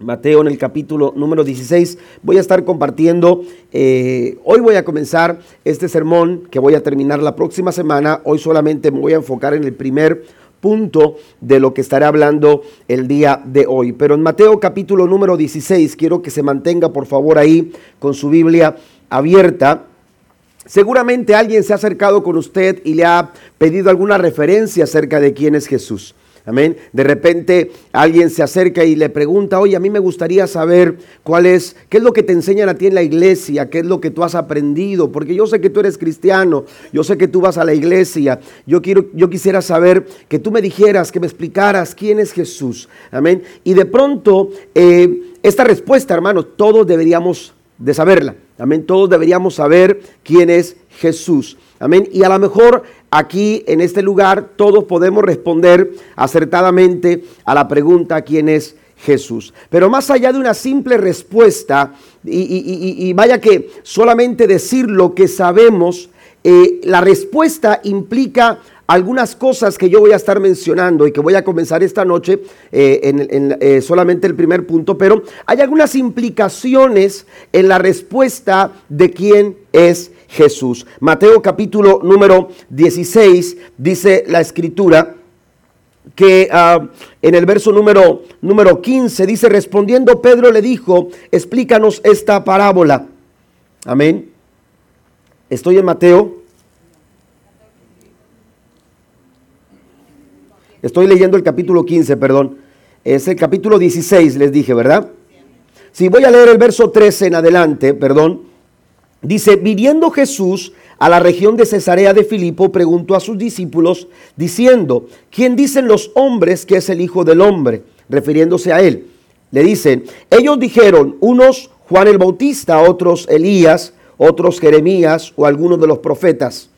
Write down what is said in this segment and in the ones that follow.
Mateo en el capítulo número 16. Voy a estar compartiendo, eh, hoy voy a comenzar este sermón que voy a terminar la próxima semana. Hoy solamente me voy a enfocar en el primer punto de lo que estaré hablando el día de hoy. Pero en Mateo capítulo número 16, quiero que se mantenga por favor ahí con su Biblia abierta. Seguramente alguien se ha acercado con usted y le ha pedido alguna referencia acerca de quién es Jesús. Amén. De repente alguien se acerca y le pregunta, oye, a mí me gustaría saber cuál es, qué es lo que te enseñan a ti en la iglesia, qué es lo que tú has aprendido, porque yo sé que tú eres cristiano, yo sé que tú vas a la iglesia, yo, quiero, yo quisiera saber que tú me dijeras, que me explicaras quién es Jesús. Amén. Y de pronto, eh, esta respuesta, hermano, todos deberíamos de saberla. Amén. Todos deberíamos saber quién es Jesús. Amén. Y a lo mejor aquí en este lugar todos podemos responder acertadamente a la pregunta quién es Jesús. Pero más allá de una simple respuesta, y, vaya que solamente decir lo que sabemos, eh, la respuesta implica algunas cosas que yo voy a estar mencionando y que voy a comenzar esta noche eh, en, eh, solamente el primer punto, pero hay algunas implicaciones en la respuesta de quién es Jesús. Mateo capítulo número 16 dice la escritura que ah, en el verso número, número 15 dice, respondiendo Pedro le dijo, explícanos esta parábola. Amén. Estoy en Mateo Estoy leyendo el capítulo 15, perdón. Es el capítulo 16, les dije, ¿verdad? Si voy a leer el verso 13 en adelante, perdón. Dice, viniendo Jesús a la región de Cesarea de Filipo, preguntó a sus discípulos, diciendo, ¿quién dicen los hombres que es el Hijo del Hombre? Refiriéndose a él. Le dicen, ellos dijeron, unos Juan el Bautista, otros Elías, otros Jeremías o algunos de los profetas.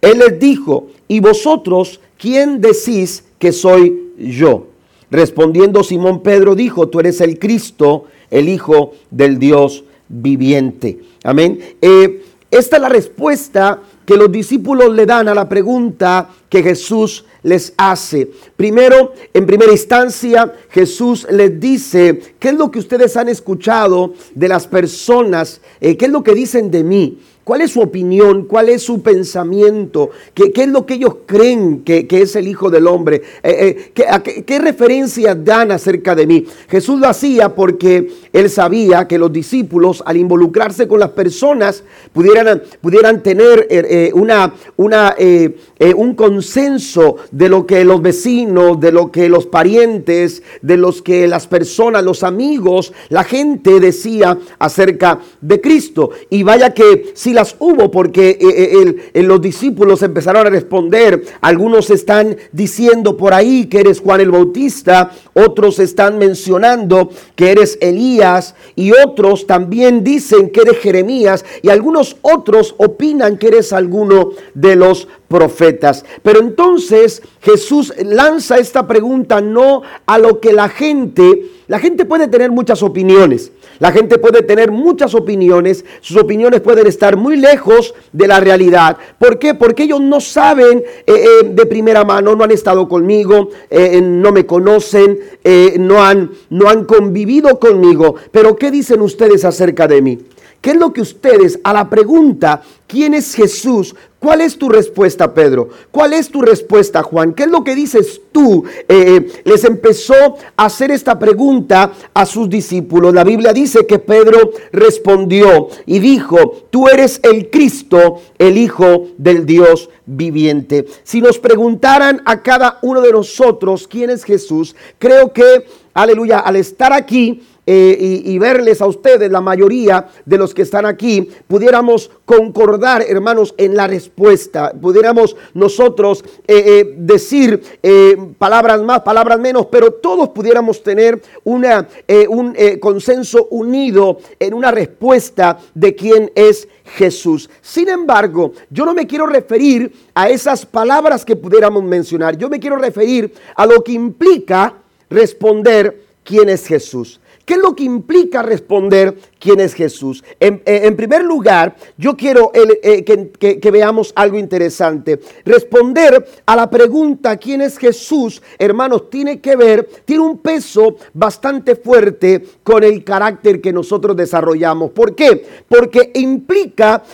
Él les dijo, ¿y vosotros quién decís que soy yo? Respondiendo Simón Pedro dijo, tú eres el Cristo, el Hijo del Dios viviente. Amén. Eh, esta es la respuesta que los discípulos le dan a la pregunta que Jesús les hace. Primero, en primera instancia, Jesús les dice, ¿qué es lo que ustedes han escuchado de las personas? Eh, ¿Qué es lo que dicen de mí? ¿Cuál es su opinión? ¿Cuál es su pensamiento? ¿Qué, es lo que ellos creen que, es el Hijo del Hombre? Eh, eh, ¿qué, referencias dan acerca de mí? Jesús lo hacía porque él sabía que los discípulos, al involucrarse con las personas, pudieran, pudieran tener eh, una, una, un consenso de lo que los vecinos, de lo que los parientes, de los que las personas, los amigos, la gente decía acerca de Cristo. Y vaya que si las hubo porque eh, eh, los discípulos empezaron a responder. Algunos están diciendo por ahí que eres Juan el Bautista, otros están mencionando que eres Elías y otros también dicen que eres Jeremías y algunos otros opinan que eres alguno de los profetas. Pero entonces Jesús lanza esta pregunta no a lo que la gente, la gente puede tener muchas opiniones, la gente puede tener muchas opiniones, sus opiniones pueden estar muy lejos de la realidad. ¿Por qué? Porque ellos no saben eh, eh, de primera mano, no han estado conmigo, eh, no me conocen, no, han, no han convivido conmigo. Pero ¿qué dicen ustedes acerca de mí? ¿Qué es lo que ustedes a la pregunta, ¿quién es Jesús? ¿Cuál es tu respuesta, Pedro? ¿Cuál es tu respuesta, Juan? ¿Qué es lo que dices tú? Eh, les empezó a hacer esta pregunta a sus discípulos. La Biblia dice que Pedro respondió y dijo, tú eres el Cristo, el Hijo del Dios viviente. Si nos preguntaran a cada uno de nosotros quién es Jesús, creo que, aleluya, al estar aquí, eh, y, verles a ustedes, la mayoría de los que están aquí, pudiéramos concordar, hermanos, en la respuesta. Pudiéramos nosotros eh, eh, decir palabras más, palabras menos, pero todos pudiéramos tener una, un consenso unido en una respuesta de quién es Jesús. Sin embargo, yo no me quiero referir a esas palabras que pudiéramos mencionar. Yo me quiero referir a lo que implica responder quién es Jesús. ¿Qué es lo que implica responder quién es Jesús? En, eh, primer lugar, yo quiero eh, que, veamos algo interesante. Responder a la pregunta quién es Jesús, hermanos, tiene que ver, tiene un peso bastante fuerte con el carácter que nosotros desarrollamos. ¿Por qué? Porque implica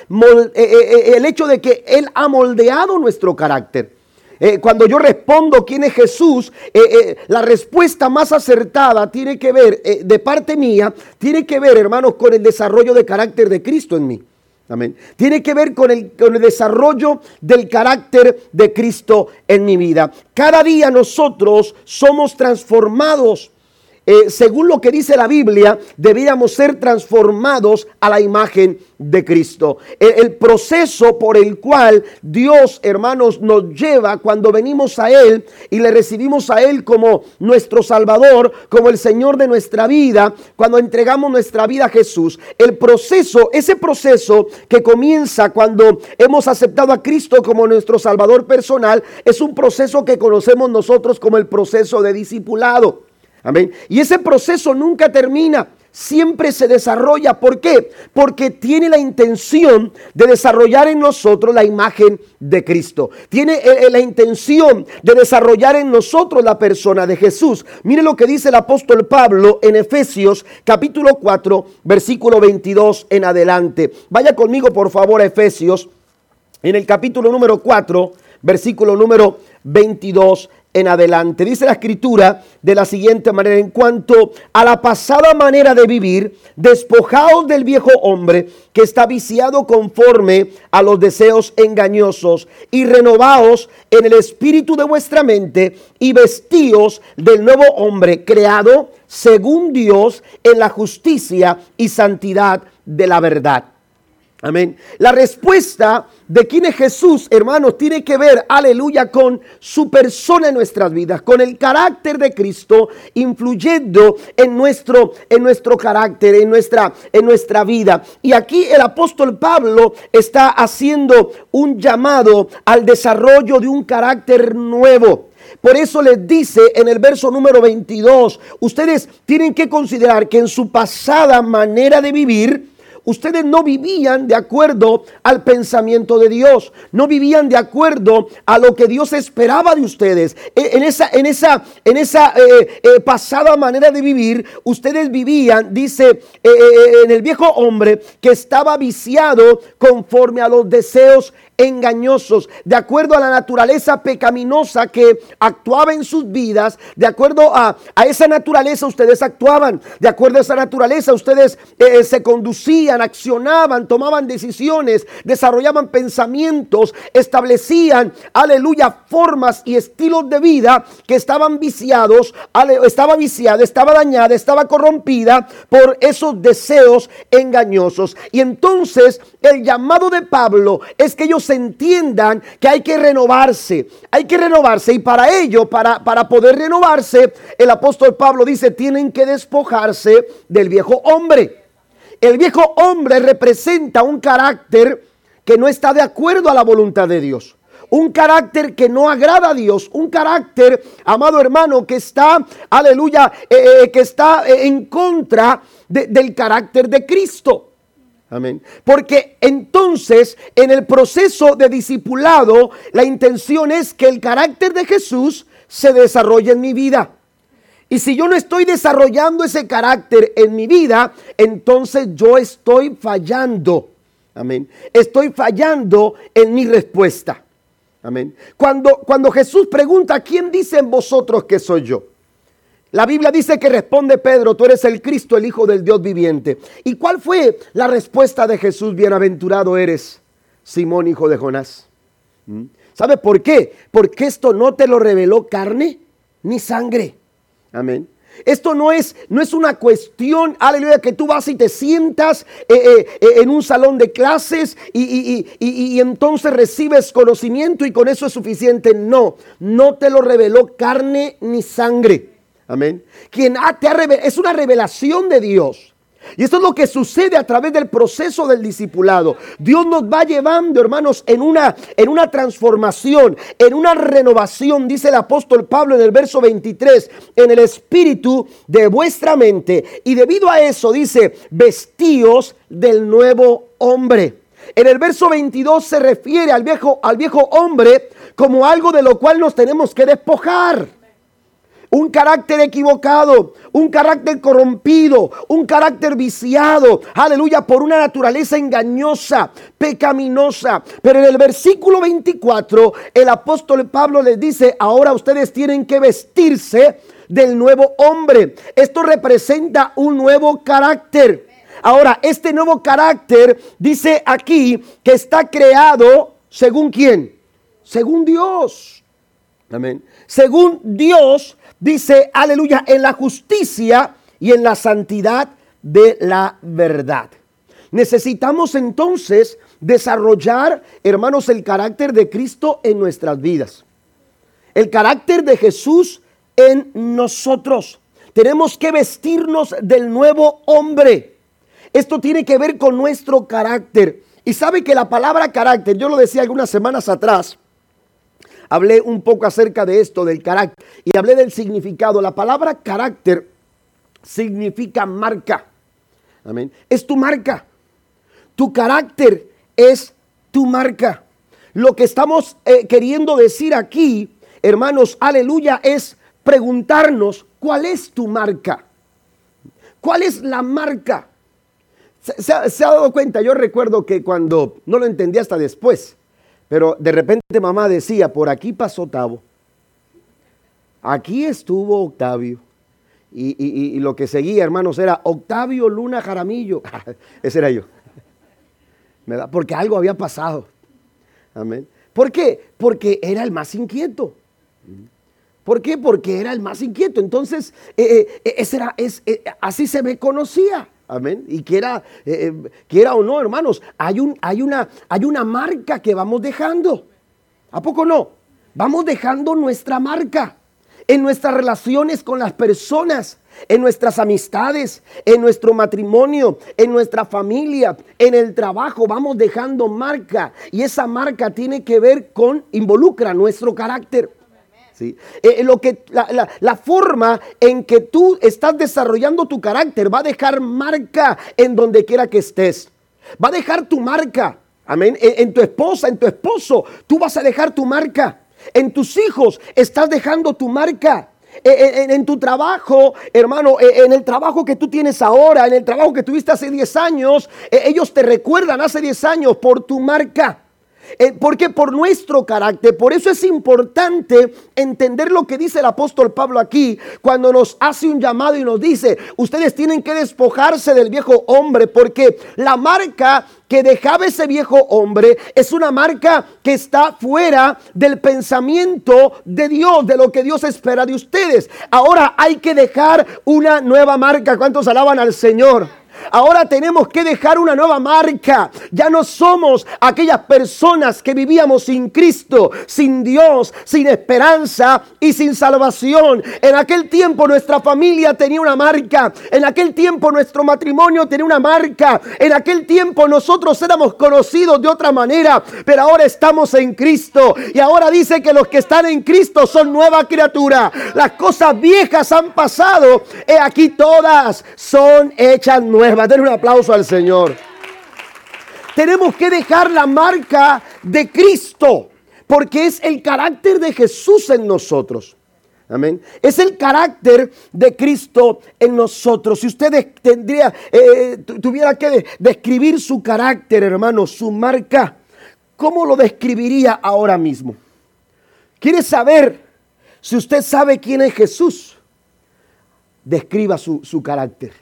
eh, el hecho de que Él ha moldeado nuestro carácter. Eh, cuando yo respondo quién es Jesús, eh, eh, la respuesta más acertada tiene que ver, de parte mía, tiene que ver, hermanos, con el desarrollo de carácter de Cristo en mí. Amén. Tiene que ver con el, con el, desarrollo del carácter de Cristo en mi vida. Cada día nosotros somos transformados eh, según lo que dice la Biblia, deberíamos ser transformados a la imagen de Cristo. El, proceso por el cual Dios, hermanos, nos lleva cuando venimos a Él y le recibimos a Él como nuestro Salvador, como el Señor de nuestra vida, cuando entregamos nuestra vida a Jesús. El proceso, ese proceso que comienza cuando hemos aceptado a Cristo como nuestro Salvador personal, es un proceso que conocemos nosotros como el proceso de discipulado. Amén. Y ese proceso nunca termina. Siempre se desarrolla. ¿Por qué? Porque tiene la intención de desarrollar en nosotros la imagen de Cristo. Tiene eh, eh, la intención de desarrollar en nosotros la persona de Jesús. Mire lo que dice el apóstol Pablo en Efesios capítulo 4, versículo 22 en adelante. Vaya conmigo por favor a Efesios en el capítulo número 4, versículo número 22 en adelante. Dice la escritura de la siguiente manera, en cuanto a la pasada manera de vivir, despojaos del viejo hombre que está viciado conforme a los deseos engañosos y renovaos en el espíritu de vuestra mente y vestíos del nuevo hombre creado según Dios en la justicia y santidad de la verdad. Amén. La respuesta de quién es Jesús, hermanos, tiene que ver, aleluya, con su persona en nuestras vidas, con el carácter de Cristo influyendo en nuestro, en nuestro carácter, en nuestra, en nuestra vida. Y aquí el apóstol Pablo está haciendo un llamado al desarrollo de un carácter nuevo. Por eso les dice en el verso número 22, ustedes tienen que considerar que en su pasada manera de vivir, ustedes no vivían de acuerdo al pensamiento de Dios, no vivían de acuerdo a lo que Dios esperaba de ustedes. E, en esa, en esa, en esa eh, eh, pasada manera de vivir, ustedes vivían, dice eh, en el viejo hombre, que estaba viciado conforme a los deseos engañosos, de acuerdo a la naturaleza pecaminosa que actuaba en sus vidas, de acuerdo a, esa naturaleza ustedes actuaban, de acuerdo a esa naturaleza ustedes eh, se conducían, accionaban, tomaban decisiones, desarrollaban pensamientos, establecían, aleluya, formas y estilos de vida que estaban viciados, estaba viciada, estaba dañada, estaba corrompida por esos deseos engañosos. Y entonces el llamado de Pablo es que ellos entiendan que hay que renovarse, hay que renovarse y para ello, para, para poder renovarse, el apóstol Pablo dice, tienen que despojarse del viejo hombre. El viejo hombre representa un carácter que no está de acuerdo a la voluntad de Dios un carácter que no agrada a Dios, un carácter, amado hermano, que está, aleluya, eh, eh, que está eh, en contra del carácter de Cristo. Amén. Porque entonces en el proceso de discipulado la intención es que el carácter de Jesús se desarrolle en mi vida. Y si yo no estoy desarrollando ese carácter en mi vida, entonces yo estoy fallando. Amén. Estoy fallando en mi respuesta. Amén. Cuando, cuando Jesús pregunta, ¿quién dicen vosotros que soy yo? La Biblia dice que responde Pedro, tú eres el Cristo, el Hijo del Dios viviente. ¿Y cuál fue la respuesta de Jesús? Bienaventurado eres, Simón, hijo de Jonás. ¿Mm? ¿Sabe por qué? Porque esto no te lo reveló carne ni sangre. Amén. Esto no es, no es una cuestión, aleluya, que tú vas y te sientas eh, eh, eh, en un salón de clases y, y, entonces recibes conocimiento y con eso es suficiente. No, no te lo reveló carne ni sangre. Amén. Quien te es una revelación de Dios. Y esto es lo que sucede a través del proceso del discipulado. Dios nos va llevando, hermanos, en una, en una transformación, en una renovación, dice el apóstol Pablo en el verso 23, en el espíritu de vuestra mente. Y debido a eso dice, vestíos del nuevo hombre. En el verso 22 se refiere al viejo, al viejo hombre como algo de lo cual nos tenemos que despojar un carácter equivocado, un carácter corrompido, un carácter viciado, aleluya, por una naturaleza engañosa, pecaminosa. Pero en el versículo 24, el apóstol Pablo les dice, ahora ustedes tienen que vestirse del nuevo hombre. Esto representa un nuevo carácter. Ahora, este nuevo carácter dice aquí que está creado según quién? Según Dios. Amén. Según Dios dice, aleluya, en la justicia y en la santidad de la verdad. Necesitamos entonces desarrollar, hermanos, el carácter de Cristo en nuestras vidas. El carácter de Jesús en nosotros. Tenemos que vestirnos del nuevo hombre. Esto tiene que ver con nuestro carácter. Y sabe que la palabra carácter, yo lo decía algunas semanas atrás, hablé un poco acerca de esto, del carácter, y hablé del significado. La palabra carácter significa marca. Amén. Es tu marca. Tu carácter es tu marca. Lo que estamos eh, queriendo decir aquí, hermanos, aleluya, es preguntarnos cuál es tu marca. ¿Cuál es la marca? ¿Se, se, ha dado cuenta? Yo recuerdo que cuando, no lo entendí hasta después, pero de repente mamá decía, por aquí pasó Tavo. Aquí estuvo Octavio. Y, lo que seguía, hermanos, era Octavio Luna Jaramillo. Ese era yo. Porque algo había pasado. Amén. ¿Por qué? Porque era el más inquieto. ¿Por qué? Porque era el más inquieto. Entonces, eh, eh, ese era, es, eh, así se me conocía. Amén. Y quiera, eh, eh, quiera o no, hermanos, hay, un, hay, una, hay una marca que vamos dejando. ¿A poco no? Vamos dejando nuestra marca en nuestras relaciones con las personas, en nuestras amistades, en nuestro matrimonio, en nuestra familia, en el trabajo. Vamos dejando marca y esa marca tiene que ver con, involucra nuestro carácter. Eh, eh, lo que, la, forma en que tú estás desarrollando tu carácter va a dejar marca en donde quiera que estés. Va a dejar tu marca. Amén. En, tu esposa, en tu esposo, tú vas a dejar tu marca. En tus hijos estás dejando tu marca. En, en, tu trabajo, hermano, en el trabajo que tú tienes ahora, en el trabajo que tuviste hace 10 años, eh, ellos te recuerdan hace 10 años por tu marca. Eh, porque por nuestro carácter, por eso es importante entender lo que dice el apóstol Pablo aquí, cuando nos hace un llamado y nos dice, ustedes tienen que despojarse del viejo hombre, porque la marca que dejaba ese viejo hombre es una marca que está fuera del pensamiento de Dios, de lo que Dios espera de ustedes. Ahora hay que dejar una nueva marca. ¿Cuántos alaban al Señor? Ahora tenemos que dejar una nueva marca. Ya no somos aquellas personas que vivíamos sin Cristo, sin Dios, sin esperanza y sin salvación. En aquel tiempo nuestra familia tenía una marca. En aquel tiempo nuestro matrimonio tenía una marca. En aquel tiempo nosotros éramos conocidos de otra manera. Pero ahora estamos en Cristo. Y ahora dice que los que están en Cristo son nueva criatura. Las cosas viejas han pasado. He aquí todas son hechas nuevas. A tener un aplauso al Señor. Tenemos que dejar la marca de Cristo, porque es el carácter de Jesús en nosotros. Amén. Es el carácter de Cristo en nosotros. Si usted tendría, eh, tuviera que describir su carácter, hermano, su marca, ¿cómo lo describiría ahora mismo? ¿Quiere saber si usted sabe quién es Jesús? Describa su, su carácter.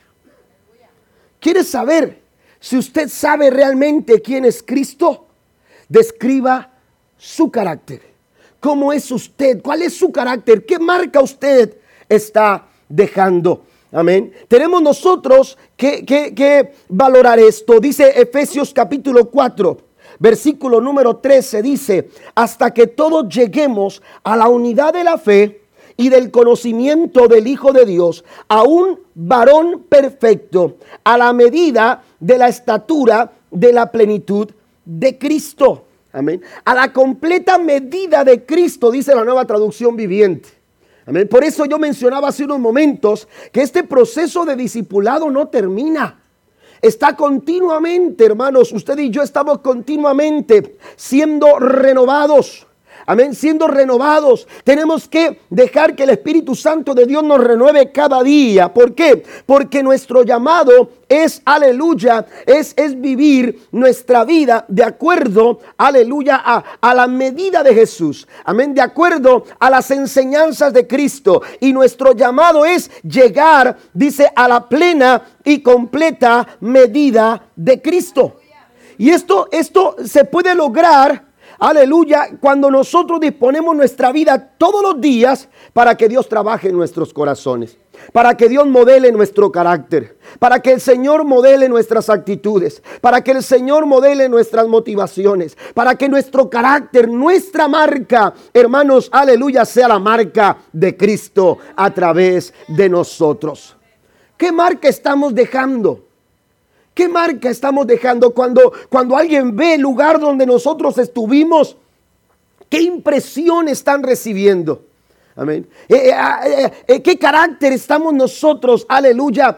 ¿Quiere saber si usted sabe realmente quién es Cristo? Describa su carácter. ¿Cómo es usted? ¿Cuál es su carácter? ¿Qué marca usted está dejando? Amén. Tenemos nosotros que, que, valorar esto. Dice Efesios capítulo 4, versículo número 13, dice, hasta que todos lleguemos a la unidad de la fe y del conocimiento del Hijo de Dios, a un varón perfecto, a la medida de la estatura de la plenitud de Cristo. Amén. A la completa medida de Cristo, dice la nueva traducción viviente. Amén. Por eso yo mencionaba hace unos momentos que este proceso de discipulado no termina. Está continuamente, hermanos, usted y yo estamos continuamente siendo renovados. Amén, siendo renovados. Tenemos que dejar que el Espíritu Santo de Dios nos renueve cada día. ¿Por qué? Porque nuestro llamado es, aleluya, es, es vivir nuestra vida de acuerdo, aleluya, a, a la medida de Jesús. Amén, de acuerdo a las enseñanzas de Cristo. Y nuestro llamado es llegar, dice, a la plena y completa medida de Cristo. Y esto, esto se puede lograr Aleluya, cuando nosotros disponemos nuestra vida todos los días para que Dios trabaje en nuestros corazones, para que Dios modele nuestro carácter, para que el Señor modele nuestras actitudes, para que el Señor modele nuestras motivaciones, para que nuestro carácter, nuestra marca, hermanos, aleluya, sea la marca de Cristo a través de nosotros. ¿Qué marca estamos dejando? ¿Qué marca estamos dejando cuando, cuando alguien ve el lugar donde nosotros estuvimos? ¿Qué impresión están recibiendo? Amén. Eh, eh, ah, eh, ¿Qué carácter estamos nosotros, aleluya,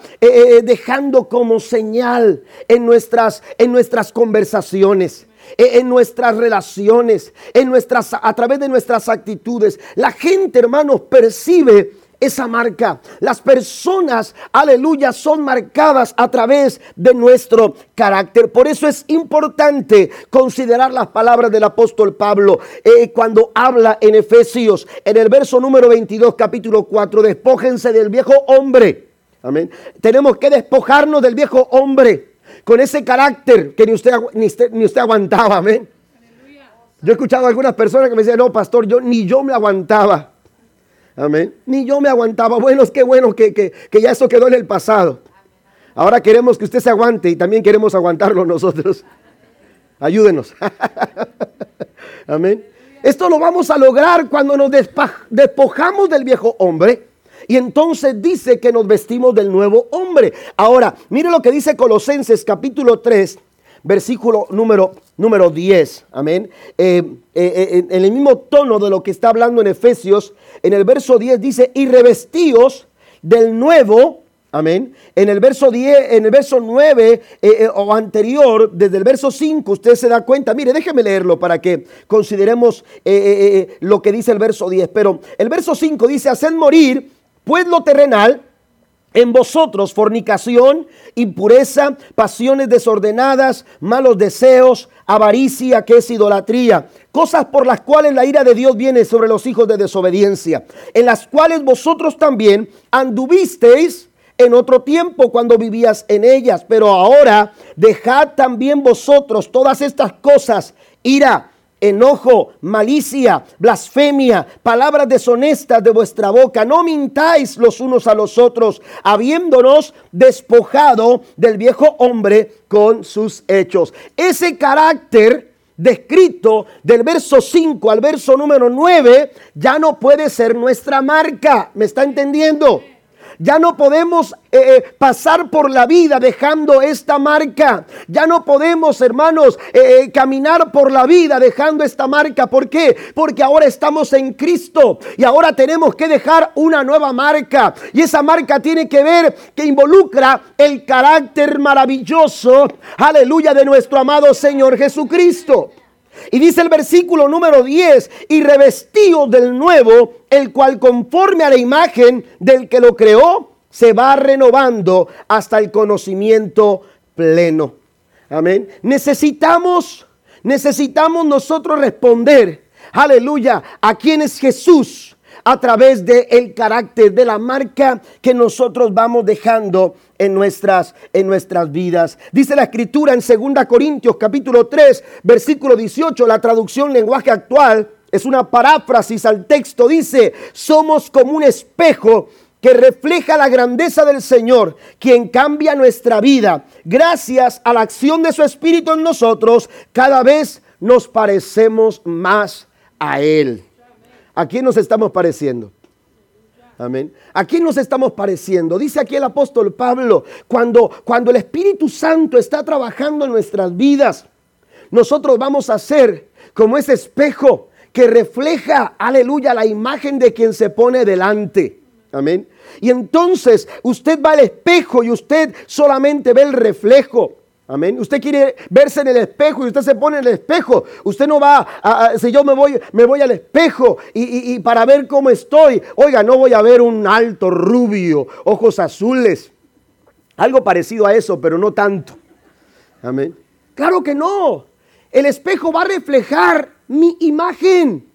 dejando como señal en nuestras, en nuestras conversaciones? en nuestras relaciones, en nuestras, a través de nuestras actitudes. La gente, hermanos, percibe esa marca. Las personas, aleluya, son marcadas a través de nuestro carácter. Por eso es importante considerar las palabras del apóstol Pablo eh, cuando habla en Efesios, en el verso número 22, capítulo 4, despójense del viejo hombre. Amén. Tenemos que despojarnos del viejo hombre con ese carácter que ni usted, ni ni usted aguantaba. Amén. Yo he escuchado a algunas personas que me decían, no, pastor, yo ni yo me aguantaba. Amén. Ni yo me aguantaba. Bueno, es que bueno que, que, ya eso quedó en el pasado. Ahora queremos que usted se aguante y también queremos aguantarlo nosotros. Ayúdenos. Amén. Esto lo vamos a lograr cuando nos despojamos del viejo hombre. Y entonces dice que nos vestimos del nuevo hombre. Ahora, mire lo que dice Colosenses capítulo 3, versículo número, número 10. Amén. Eh, eh, eh, en el mismo tono de lo que está hablando en Efesios, en el verso 10 dice, y revestíos del nuevo. Amén. En el verso 10, en el verso 9 o anterior, desde el verso 5, usted se da cuenta. Mire, déjeme leerlo para que consideremos lo que dice el verso 10. Pero el verso 5 dice, haced morir pues lo terrenal en vosotros fornicación, impureza, pasiones desordenadas, malos deseos, avaricia, que es idolatría, cosas por las cuales la ira de Dios viene sobre los hijos de desobediencia, en las cuales vosotros también anduvisteis en otro tiempo cuando vivías en ellas, pero ahora dejad también vosotros todas estas cosas, ira, enojo, malicia, blasfemia, palabras deshonestas de vuestra boca. No mintáis los unos a los otros, habiéndonos despojado del viejo hombre con sus hechos. Ese carácter descrito del verso 5 al verso número 9 ya no puede ser nuestra marca. ¿Me está entendiendo? Ya no podemos eh, eh, pasar por la vida dejando esta marca. Ya no podemos, hermanos, eh, caminar por la vida dejando esta marca. ¿Por qué? Porque ahora estamos en Cristo y ahora tenemos que dejar una nueva marca. Y esa marca tiene que ver, que involucra el carácter maravilloso, aleluya, de nuestro amado Señor Jesucristo. Y dice el versículo número 10, y revestido del nuevo, el cual conforme a la imagen del que lo creó, se va renovando hasta el conocimiento pleno. Amén. Necesitamos, necesitamos nosotros responder, aleluya, a quién es Jesús a través del el carácter, de la marca que nosotros vamos dejando en nuestras, en nuestras vidas. Dice la escritura en 2 Corintios capítulo 3, versículo 18, la traducción lenguaje actual, es una paráfrasis al texto, dice, somos como un espejo que refleja la grandeza del Señor, quien cambia nuestra vida. Gracias a la acción de su Espíritu en nosotros, cada vez nos parecemos más a Él. ¿A quién nos estamos pareciendo? Amén. ¿A quién nos estamos pareciendo? Dice aquí el apóstol Pablo, cuando, cuando el Espíritu Santo está trabajando en nuestras vidas, nosotros vamos a ser como ese espejo que refleja, aleluya, la imagen de quien se pone delante. Amén. Y entonces usted va al espejo y usted solamente ve el reflejo. Amén. Usted quiere verse en el espejo y usted se pone en el espejo. Usted no va a, si yo me voy, me voy al espejo y, y para ver cómo estoy. Oiga, no voy a ver un alto rubio, ojos azules. Algo parecido a eso, pero no tanto. Amén. Claro que no. El espejo va a reflejar mi imagen.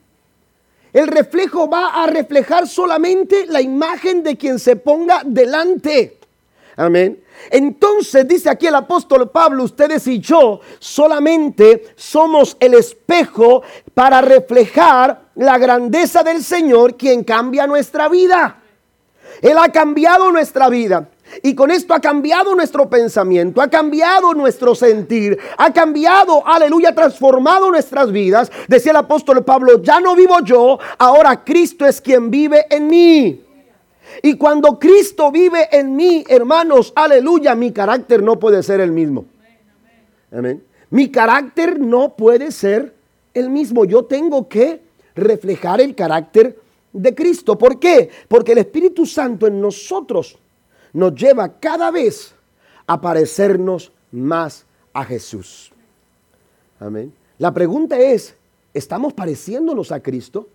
El reflejo va a reflejar solamente la imagen de quien se ponga delante. Amén. Entonces dice aquí el apóstol Pablo, ustedes y yo solamente somos el espejo para reflejar la grandeza del Señor, quien cambia nuestra vida. Él ha cambiado nuestra vida. Y con esto ha cambiado nuestro pensamiento, ha cambiado nuestro sentir, ha cambiado, aleluya, transformado nuestras vidas. Decía el apóstol Pablo, ya no vivo yo, ahora Cristo es quien vive en mí. Y cuando Cristo vive en mí, hermanos, aleluya, mi carácter no puede ser el mismo. Amén. Mi carácter no puede ser el mismo. Yo tengo que reflejar el carácter de Cristo. ¿Por qué? Porque el Espíritu Santo en nosotros nos lleva cada vez a parecernos más a Jesús. Amén. La pregunta es, ¿estamos pareciéndonos a Cristo?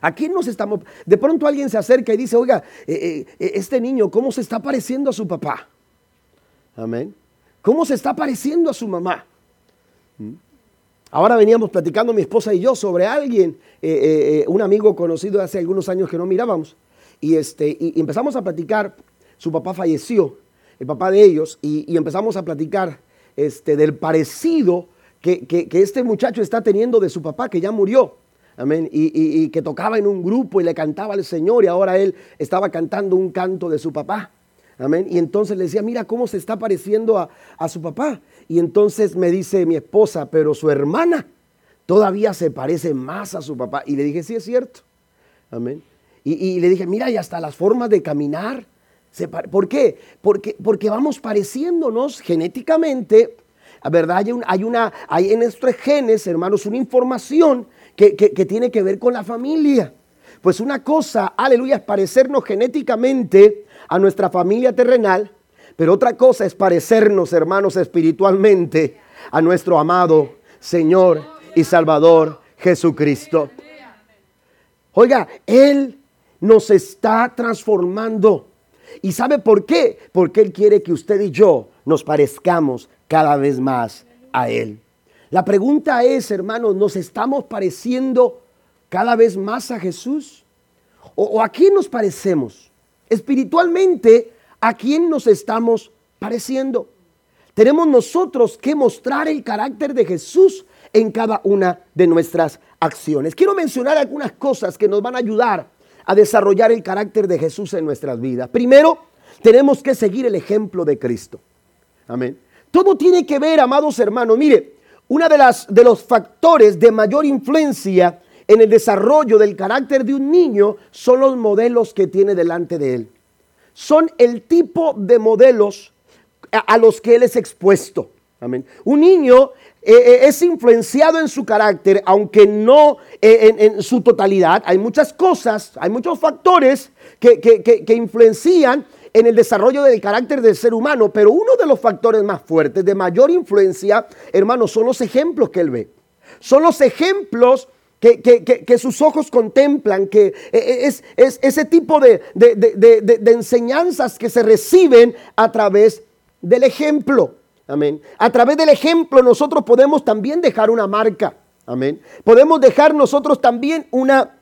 ¿A quién nos estamos? De pronto alguien se acerca y dice, oiga, eh, eh, eh, este niño, ¿cómo se está pareciendo a su papá? Amén. ¿Cómo se está pareciendo a su mamá? ¿Mm? Ahora veníamos platicando mi esposa y yo sobre alguien, un amigo conocido hace algunos años que no mirábamos. Y, este, y, empezamos a platicar, su papá falleció, el papá de ellos, y, empezamos a platicar este, del parecido que, que este muchacho está teniendo de su papá que ya murió. Amén. Y, que tocaba en un grupo y le cantaba al Señor y ahora él estaba cantando un canto de su papá. Amén. Y entonces le decía, mira cómo se está pareciendo a, su papá. Y entonces me dice mi esposa, pero su hermana todavía se parece más a su papá. Y le dije, sí es cierto. Amén. Y, le dije, mira, y hasta las formas de caminar. ¿Por qué? Porque, porque vamos pareciéndonos genéticamente. ¿Verdad? Hay, hay, una, hay en nuestros genes, hermanos, una información que, tiene que ver con la familia. Pues una cosa, aleluya, es parecernos genéticamente a nuestra familia terrenal, pero otra cosa es parecernos, hermanos, espiritualmente a nuestro amado Señor y Salvador Jesucristo. Oiga, Él nos está transformando. ¿Y sabe por qué? Porque Él quiere que usted y yo nos parezcamos cada vez más a Él. La pregunta es, hermanos, ¿nos estamos pareciendo cada vez más a Jesús? ¿O, a quién nos parecemos? Espiritualmente, ¿a quién nos estamos pareciendo? Tenemos nosotros que mostrar el carácter de Jesús en cada una de nuestras acciones. Quiero mencionar algunas cosas que nos van a ayudar a desarrollar el carácter de Jesús en nuestras vidas. Primero, tenemos que seguir el ejemplo de Cristo. Amén. Todo tiene que ver, amados hermanos. Mire, uno de, de los factores de mayor influencia en el desarrollo del carácter de un niño son los modelos que tiene delante de él. Son el tipo de modelos a, los que él es expuesto. Amén. Un niño eh, eh, es influenciado en su carácter, aunque no eh, en, su totalidad. Hay muchas cosas, hay muchos factores que, que influencian en el desarrollo del carácter del ser humano, pero uno de los factores más fuertes, de mayor influencia, hermanos, son los ejemplos que él ve. Son los ejemplos que, sus ojos contemplan, que eh, eh, es, es ese tipo de, de, enseñanzas que se reciben a través del ejemplo. Amén. A través del ejemplo nosotros podemos también dejar una marca. Amén. Podemos dejar nosotros también una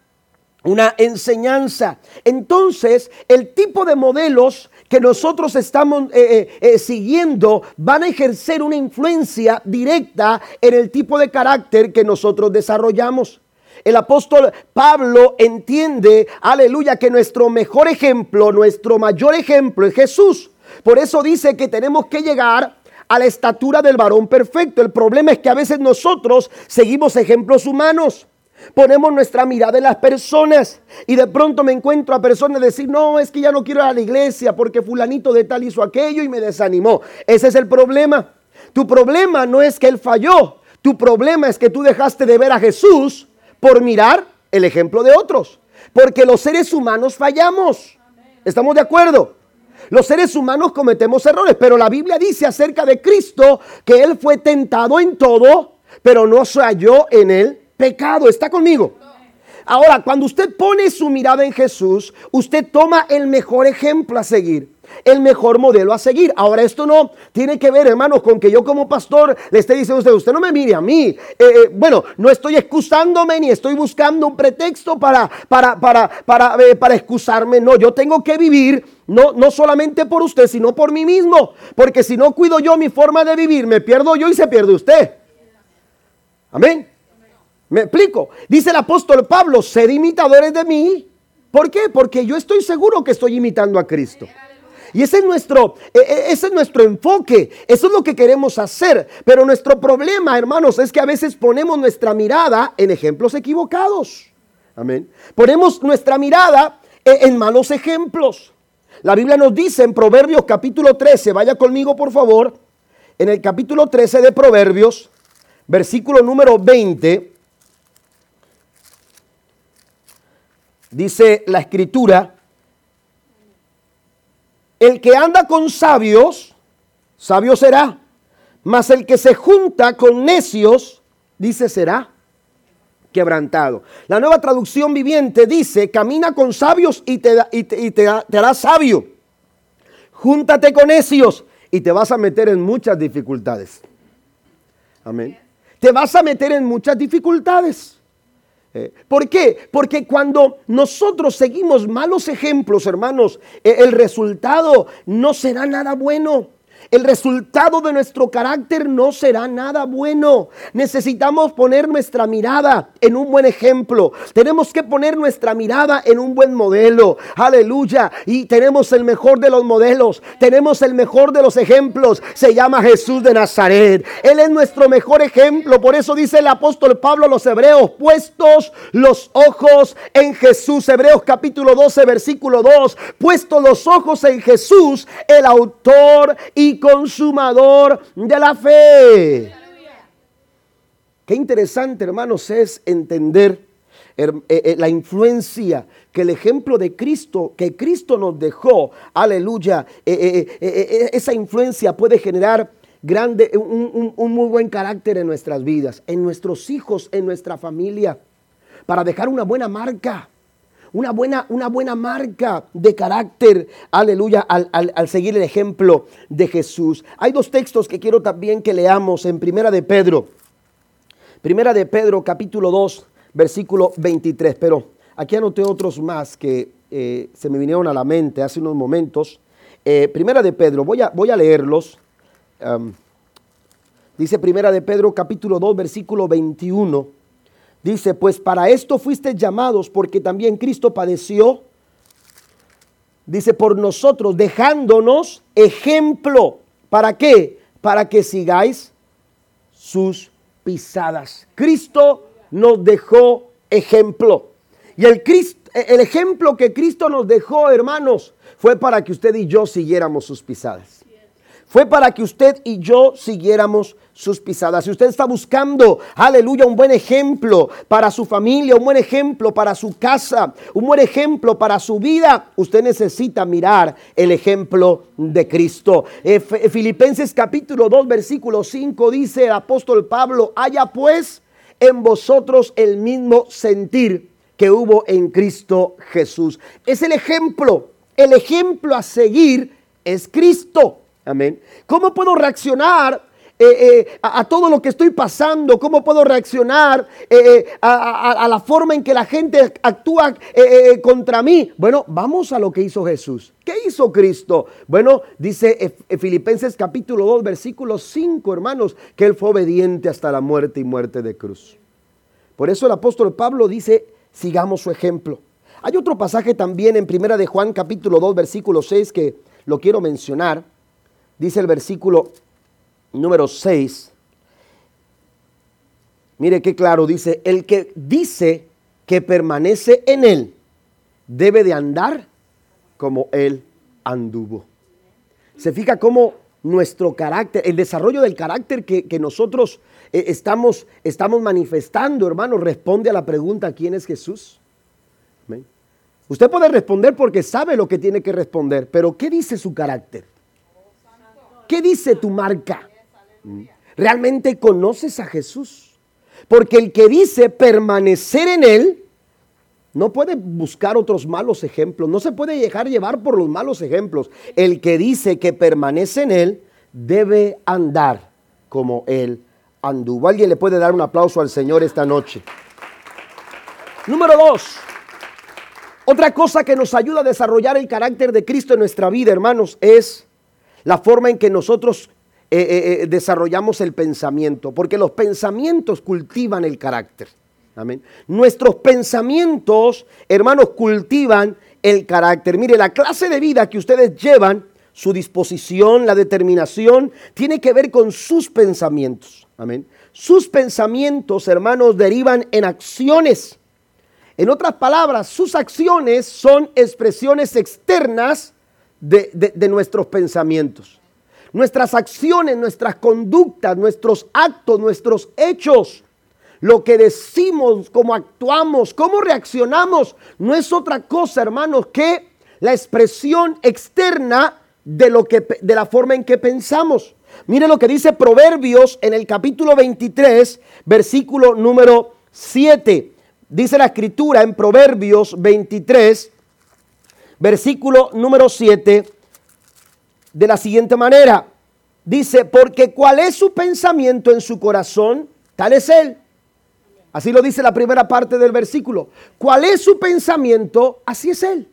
una enseñanza. Entonces, el tipo de modelos que nosotros estamos eh, eh, eh, siguiendo van a ejercer una influencia directa en el tipo de carácter que nosotros desarrollamos. El apóstol Pablo entiende, aleluya, que nuestro mejor ejemplo, nuestro mayor ejemplo es Jesús. Por eso dice que tenemos que llegar a la estatura del varón perfecto. El problema es que a veces nosotros seguimos ejemplos humanos. Ponemos nuestra mirada en las personas y de pronto me encuentro a personas decir, no, es que ya no quiero ir a la iglesia porque fulanito de tal hizo aquello y me desanimó. Ese es el problema. Tu problema no es que él falló, tu problema es que tú dejaste de ver a Jesús por mirar el ejemplo de otros. Porque los seres humanos fallamos. ¿Estamos de acuerdo? Los seres humanos cometemos errores, pero la Biblia dice acerca de Cristo que Él fue tentado en todo, pero no se halló en el pecado. ¿Está conmigo? Ahora, cuando usted pone su mirada en Jesús, usted toma el mejor ejemplo a seguir el mejor modelo a seguir. Ahora, esto no tiene que ver, hermanos, con que yo como pastor le esté diciendo a usted, usted no me mire a mí. Eh, eh, bueno, no estoy excusándome ni estoy buscando un pretexto para, para, para, para, eh, para excusarme. No, yo tengo que vivir no, no solamente por usted, sino por mí mismo. Porque si no cuido yo mi forma de vivir, me pierdo yo y se pierde usted. Amén. ¿Me explico? Dice el apóstol Pablo, sed imitadores de mí. ¿Por qué? Porque yo estoy seguro que estoy imitando a Cristo. Y ese es nuestro, e, e, ese es nuestro enfoque. Eso es lo que queremos hacer. Pero nuestro problema, hermanos, es que a veces ponemos nuestra mirada en ejemplos equivocados. Amén. Ponemos nuestra mirada e, en malos ejemplos. La Biblia nos dice en Proverbios capítulo 13, vaya conmigo por favor, en el capítulo 13 de Proverbios, versículo número 20, dice la escritura, el que anda con sabios, sabio será. Mas el que se junta con necios, dice, será quebrantado. La nueva traducción viviente dice, camina con sabios y te, y sabio. Júntate con necios y te vas a meter en muchas dificultades. Amén. Te vas a meter en muchas dificultades. Eh, ¿Por qué? Porque cuando nosotros seguimos malos ejemplos, hermanos, eh, el resultado no será nada bueno el resultado de nuestro carácter no será nada bueno. Necesitamos poner nuestra mirada en un buen ejemplo. Tenemos que poner nuestra mirada en un buen modelo. Aleluya. Y tenemos el mejor de los modelos. Tenemos el mejor de los ejemplos. Se llama Jesús de Nazaret. Él es nuestro mejor ejemplo. Por eso dice el apóstol Pablo a los hebreos, puestos los ojos en Jesús. Hebreos capítulo 12, versículo 2. Puestos los ojos en Jesús, el autor y consumador de la fe. Qué interesante, hermanos, es entender eh, eh, la influencia que el ejemplo de Cristo, que Cristo nos dejó, aleluya, eh, esa influencia puede generar grande, un, un muy buen carácter en nuestras vidas, en nuestros hijos, en nuestra familia, para dejar una buena marca una buena, una buena marca de carácter, aleluya, al, al, seguir el ejemplo de Jesús. Hay dos textos que quiero también que leamos en Primera de Pedro. Primera de Pedro, capítulo 2, versículo 23. Pero aquí anoté otros más que eh, se me vinieron a la mente hace unos momentos. Eh, primera de Pedro, voy a, voy a leerlos. dice Primera de Pedro, capítulo 2, versículo 21. Dice, pues para esto fuiste llamados porque también Cristo padeció. Dice, por nosotros, dejándonos ejemplo. ¿Para qué? Para que sigáis sus pisadas. Cristo nos dejó ejemplo. Y el, el ejemplo que Cristo nos dejó, hermanos, fue para que usted y yo siguiéramos sus pisadas fue para que usted y yo siguiéramos sus pisadas. Si usted está buscando, aleluya, un buen ejemplo para su familia, un buen ejemplo para su casa, un buen ejemplo para su vida, usted necesita mirar el ejemplo de Cristo. Filipenses capítulo 2, versículo 5 dice el apóstol Pablo, haya pues en vosotros el mismo sentir que hubo en Cristo Jesús. Es el ejemplo, el ejemplo a seguir es Cristo. Amén. ¿Cómo puedo reaccionar eh, eh, a, todo lo que estoy pasando? ¿Cómo puedo reaccionar eh, a, la forma en que la gente actúa contra mí? Bueno, vamos a lo que hizo Jesús. ¿Qué hizo Cristo? Bueno, dice Filipenses capítulo 2, versículo 5, hermanos, que Él fue obediente hasta la muerte y muerte de cruz. Por eso el apóstol Pablo dice, sigamos su ejemplo. Hay otro pasaje también en Primera de Juan capítulo 2, versículo 6 que lo quiero mencionar Dice el versículo número 6. Mire qué claro dice, el que dice que permanece en él debe de andar como él anduvo. Se fija cómo nuestro carácter, el desarrollo del carácter que, nosotros eh, estamos, estamos manifestando, hermano, responde a la pregunta, ¿quién es Jesús? Usted puede responder porque sabe lo que tiene que responder, pero ¿qué dice su carácter? ¿Qué dice tu marca? ¿Realmente conoces a Jesús? Porque el que dice permanecer en Él, no puede buscar otros malos ejemplos, no se puede dejar llevar por los malos ejemplos. El que dice que permanece en Él debe andar como Él anduvo. ¿Alguien le puede dar un aplauso al Señor esta noche? Número dos. Otra cosa que nos ayuda a desarrollar el carácter de Cristo en nuestra vida, hermanos, es la forma en que nosotros eh, eh, eh, desarrollamos el pensamiento, porque los pensamientos cultivan el carácter. Amén. Nuestros pensamientos, hermanos, cultivan el carácter. Mire, la clase de vida que ustedes llevan, su disposición, la determinación, tiene que ver con sus pensamientos. Amén. Sus pensamientos, hermanos, derivan en acciones. En otras palabras, sus acciones son expresiones externas de, nuestros pensamientos. Nuestras acciones, nuestras conductas, nuestros actos, nuestros hechos, lo que decimos, cómo actuamos, cómo reaccionamos, no es otra cosa, hermanos, que la expresión externa de, lo que, de la forma en que pensamos. Mire lo que dice Proverbios en el capítulo 23, versículo número 7. Dice la escritura en Proverbios 23, versículo número 7, de la siguiente manera. Dice, porque cuál es su pensamiento en su corazón, tal es él. Así lo dice la primera parte del versículo. ¿Cuál es su pensamiento? Así es él.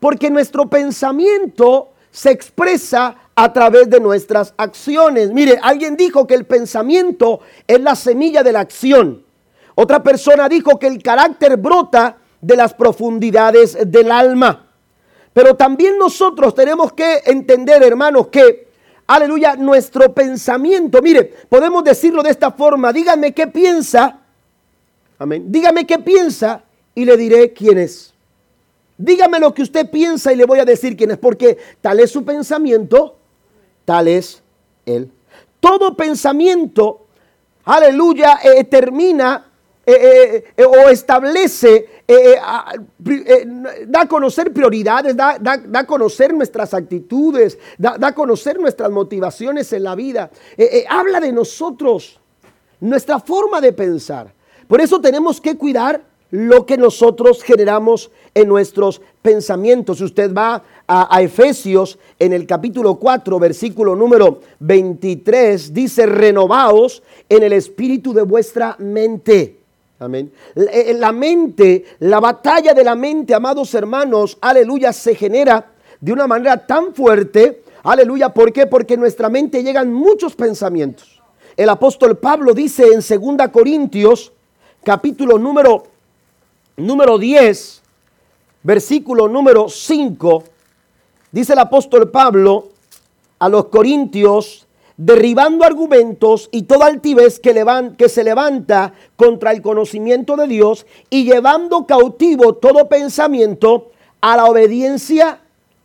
Porque nuestro pensamiento se expresa a través de nuestras acciones. Mire, alguien dijo que el pensamiento es la semilla de la acción. Otra persona dijo que el carácter brota de las profundidades del alma. Pero también nosotros tenemos que entender, hermanos, que, aleluya, nuestro pensamiento, mire, podemos decirlo de esta forma, dígame qué piensa, amén, dígame qué piensa y le diré quién es. Dígame lo que usted piensa y le voy a decir quién es, porque tal es su pensamiento, tal es él. Todo pensamiento, aleluya, eh, termina eh, eh, o establece, da a conocer prioridades, da, a conocer nuestras actitudes, da, a conocer nuestras motivaciones en la vida. habla de nosotros, nuestra forma de pensar. Por eso tenemos que cuidar lo que nosotros generamos en nuestros pensamientos. Si usted va a, a, Efesios en el capítulo 4, versículo número 23, dice, renovaos en el espíritu de vuestra mente. Amén. Eh, la mente, la batalla de la mente, amados hermanos, aleluya, se genera de una manera tan fuerte. Aleluya, ¿por qué? Porque en nuestra mente llegan muchos pensamientos. El apóstol Pablo dice en 2 Corintios, capítulo número, número 10, versículo número 5, dice el apóstol Pablo a los Corintios, derribando argumentos y toda altivez que, que se levanta contra el conocimiento de Dios y llevando cautivo todo pensamiento a la obediencia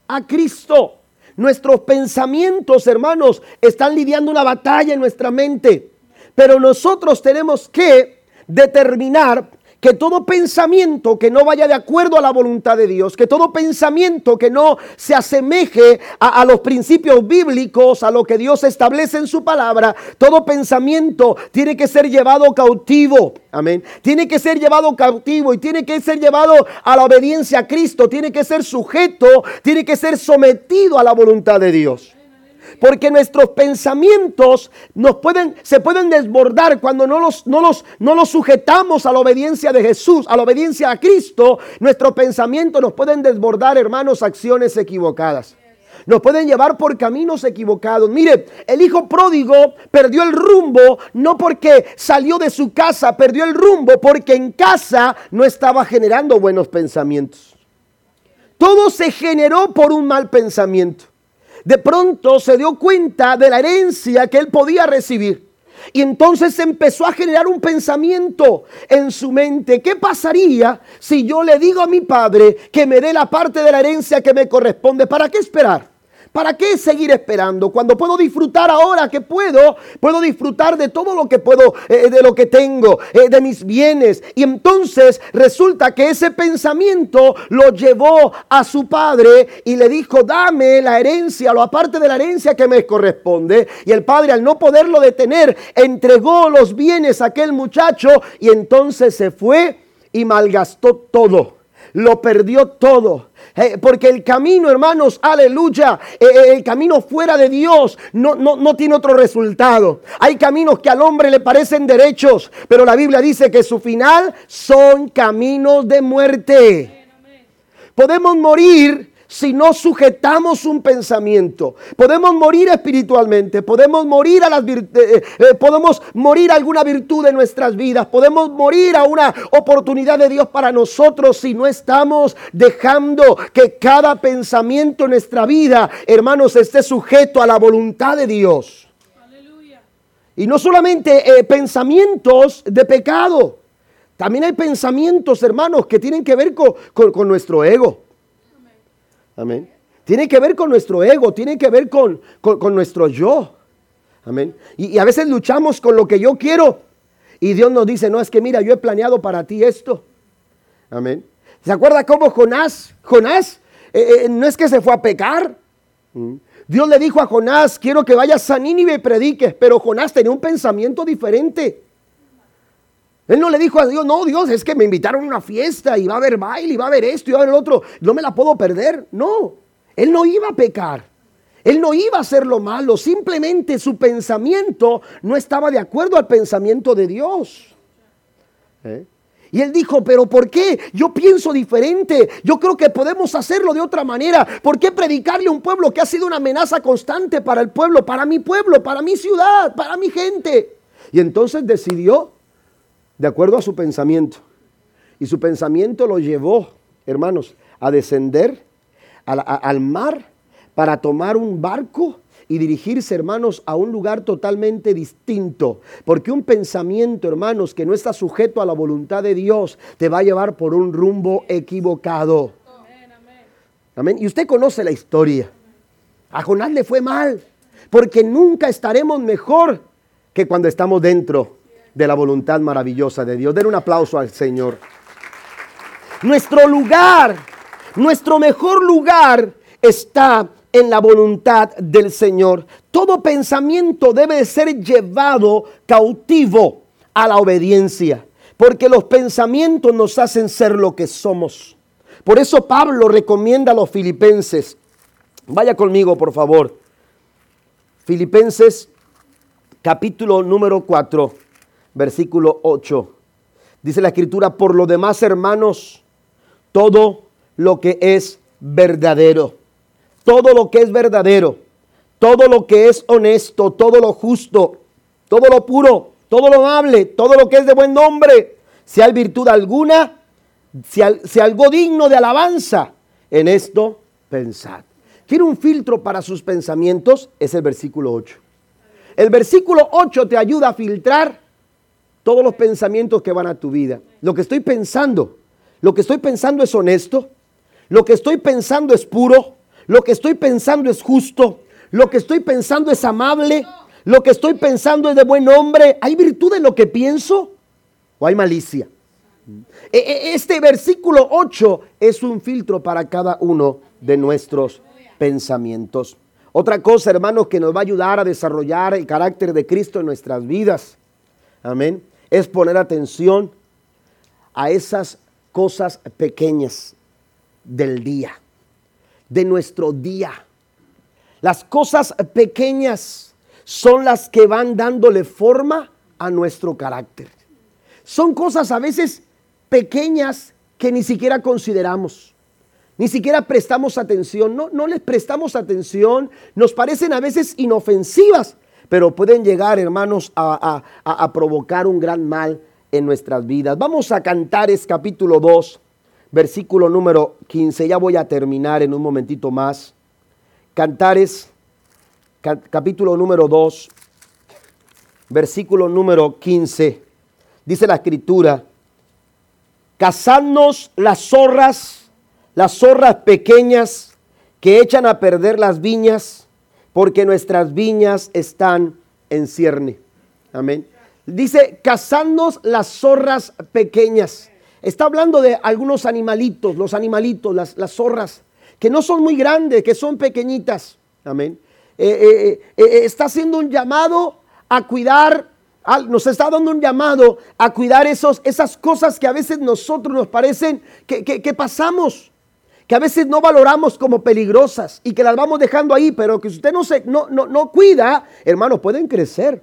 a Cristo. Nuestros pensamientos, hermanos, están lidiando una batalla en nuestra mente, pero nosotros tenemos que determinar que todo pensamiento que no vaya de acuerdo a la voluntad de Dios, que todo pensamiento que no se asemeje a, los principios bíblicos, a lo que Dios establece en su palabra, todo pensamiento tiene que ser llevado cautivo. Amén. Tiene que ser llevado cautivo y tiene que ser llevado a la obediencia a Cristo, tiene que ser sujeto, tiene que ser sometido a la voluntad de Dios. Porque nuestros pensamientos nos pueden, se pueden desbordar cuando no los, no, los, no los sujetamos a la obediencia de Jesús, a la obediencia a Cristo. Nuestros pensamientos nos pueden desbordar, hermanos, acciones equivocadas. Nos pueden llevar por caminos equivocados. Mire, el hijo pródigo perdió el rumbo no porque salió de su casa, perdió el rumbo porque en casa no estaba generando buenos pensamientos. Todo se generó por un mal pensamiento de pronto se dio cuenta de la herencia que él podía recibir. Y entonces empezó a generar un pensamiento en su mente. ¿Qué pasaría si yo le digo a mi padre que me dé la parte de la herencia que me corresponde? ¿Para qué esperar? ¿Para qué seguir esperando? Cuando puedo disfrutar ahora que puedo, puedo disfrutar de todo lo que puedo, eh, de lo que tengo, eh, de mis bienes. Y entonces resulta que ese pensamiento lo llevó a su padre y le dijo, dame la herencia, lo aparte de la herencia que me corresponde. Y el padre al no poderlo detener, entregó los bienes a aquel muchacho y entonces se fue y malgastó todo. Lo perdió todo eh, porque el camino, hermanos, aleluya, eh, eh, el camino fuera de Dios no, no, no tiene otro resultado. Hay caminos que al hombre le parecen derechos, pero la Biblia dice que su final son caminos de muerte. Podemos morir si no sujetamos un pensamiento. Podemos morir espiritualmente, podemos morir a las eh, eh, eh, podemos morir alguna virtud de nuestras vidas, podemos morir a una oportunidad de Dios para nosotros si no estamos dejando que cada pensamiento en nuestra vida, hermanos, esté sujeto a la voluntad de Dios. Y no solamente pensamientos de pecado, también hay pensamientos, hermanos, que tienen que ver con nuestro ego. Amén. Tiene que ver con nuestro ego, tiene que ver con, con, nuestro yo. Amén. Y, a veces luchamos con lo que yo quiero. Y Dios nos dice, no, es que mira, yo he planeado para ti esto. Amén. ¿Se acuerda cómo Jonás, Jonás, eh, eh, no es que se fue a pecar? Mm. Dios le dijo a Jonás, quiero que vayas a Nínive y prediques, pero Jonás tenía un pensamiento diferente. Él no le dijo a Dios, no, Dios, es que me invitaron a una fiesta y va a haber baile y va a haber esto y va a haber otro. No me la puedo perder. No, él no iba a pecar. Él no iba a hacer lo malo. Simplemente su pensamiento no estaba de acuerdo al pensamiento de Dios. ¿Eh? Y él dijo, pero ¿por qué? Yo pienso diferente. Yo creo que podemos hacerlo de otra manera. ¿Por qué predicarle a un pueblo que ha sido una amenaza constante para el pueblo, para mi pueblo, para mi ciudad, para mi gente? Y entonces decidió de acuerdo a su pensamiento. Y su pensamiento lo llevó, hermanos, a descender al, mar para tomar un barco y dirigirse, hermanos, a un lugar totalmente distinto. Porque un pensamiento, hermanos, que no está sujeto a la voluntad de Dios, te va a llevar por un rumbo equivocado. Amén. Y usted conoce la historia. A Jonás le fue mal, porque nunca estaremos mejor que cuando estamos dentro de la voluntad maravillosa de Dios. Den un aplauso al Señor. Nuestro lugar, nuestro mejor lugar está en la voluntad del Señor. Todo pensamiento debe ser llevado cautivo a la obediencia, porque los pensamientos nos hacen ser lo que somos. Por eso Pablo recomienda a los filipenses, vaya conmigo por favor, Filipenses capítulo número 4 versículo 8. Dice la escritura, por lo demás, hermanos, todo lo que es verdadero, todo lo que es verdadero, todo lo que es honesto, todo lo justo, todo lo puro, todo lo amable, todo lo que es de buen nombre, si hay virtud alguna, si, si algo digno de alabanza, en esto pensad. ¿Quiere un filtro para sus pensamientos? Es el versículo 8. El versículo 8 te ayuda a filtrar todos los pensamientos que van a tu vida. Lo que estoy pensando, lo que estoy pensando es honesto, lo que estoy pensando es puro, lo que estoy pensando es justo, lo que estoy pensando es amable, lo que estoy pensando es de buen hombre. ¿Hay virtud en lo que pienso o hay malicia? E, e, este versículo 8 es un filtro para cada uno de nuestros pensamientos. Otra cosa, hermanos, que nos va a ayudar a desarrollar el carácter de Cristo en nuestras vidas. Amén es poner atención a esas cosas pequeñas del día, de nuestro día. Las cosas pequeñas son las que van dándole forma a nuestro carácter. Son cosas a veces pequeñas que ni siquiera consideramos, ni siquiera prestamos atención, no, no les prestamos atención, nos parecen a veces inofensivas, pero pueden llegar, hermanos, a, provocar un gran mal en nuestras vidas. Vamos a Cantares capítulo 2, versículo número 15. Ya voy a terminar en un momentito más. Cantares capítulo número 2, versículo número 15. Dice la escritura, cazadnos las zorras, las zorras pequeñas que echan a perder las viñas, porque nuestras viñas están en cierne. Amén. Dice, cazadnos las zorras pequeñas. Está hablando de algunos animalitos, los animalitos, las, zorras, que no son muy grandes, que son pequeñitas. Amén. Eh, eh, eh, está haciendo un llamado a cuidar, nos está dando un llamado a cuidar esos, esas cosas que a veces nosotros nos parecen que, pasamos, que a veces no valoramos como peligrosas y que las vamos dejando ahí, pero que si usted no, se, no, no, no cuida, hermano, pueden crecer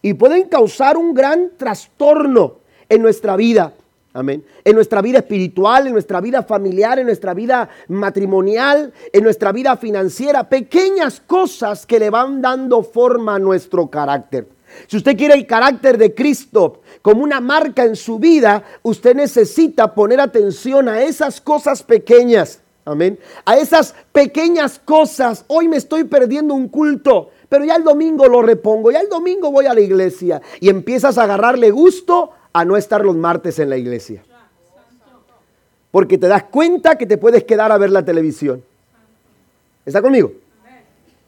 y pueden causar un gran trastorno en nuestra vida. Amén. En nuestra vida espiritual, en nuestra vida familiar, en nuestra vida matrimonial, en nuestra vida financiera. Pequeñas cosas que le van dando forma a nuestro carácter. Si usted quiere el carácter de Cristo como una marca en su vida, usted necesita poner atención a esas cosas pequeñas. Amén. A esas pequeñas cosas. Hoy me estoy perdiendo un culto, pero ya el domingo lo repongo. Ya el domingo voy a la iglesia y empiezas a agarrarle gusto a no estar los martes en la iglesia. Porque te das cuenta que te puedes quedar a ver la televisión. ¿Está conmigo?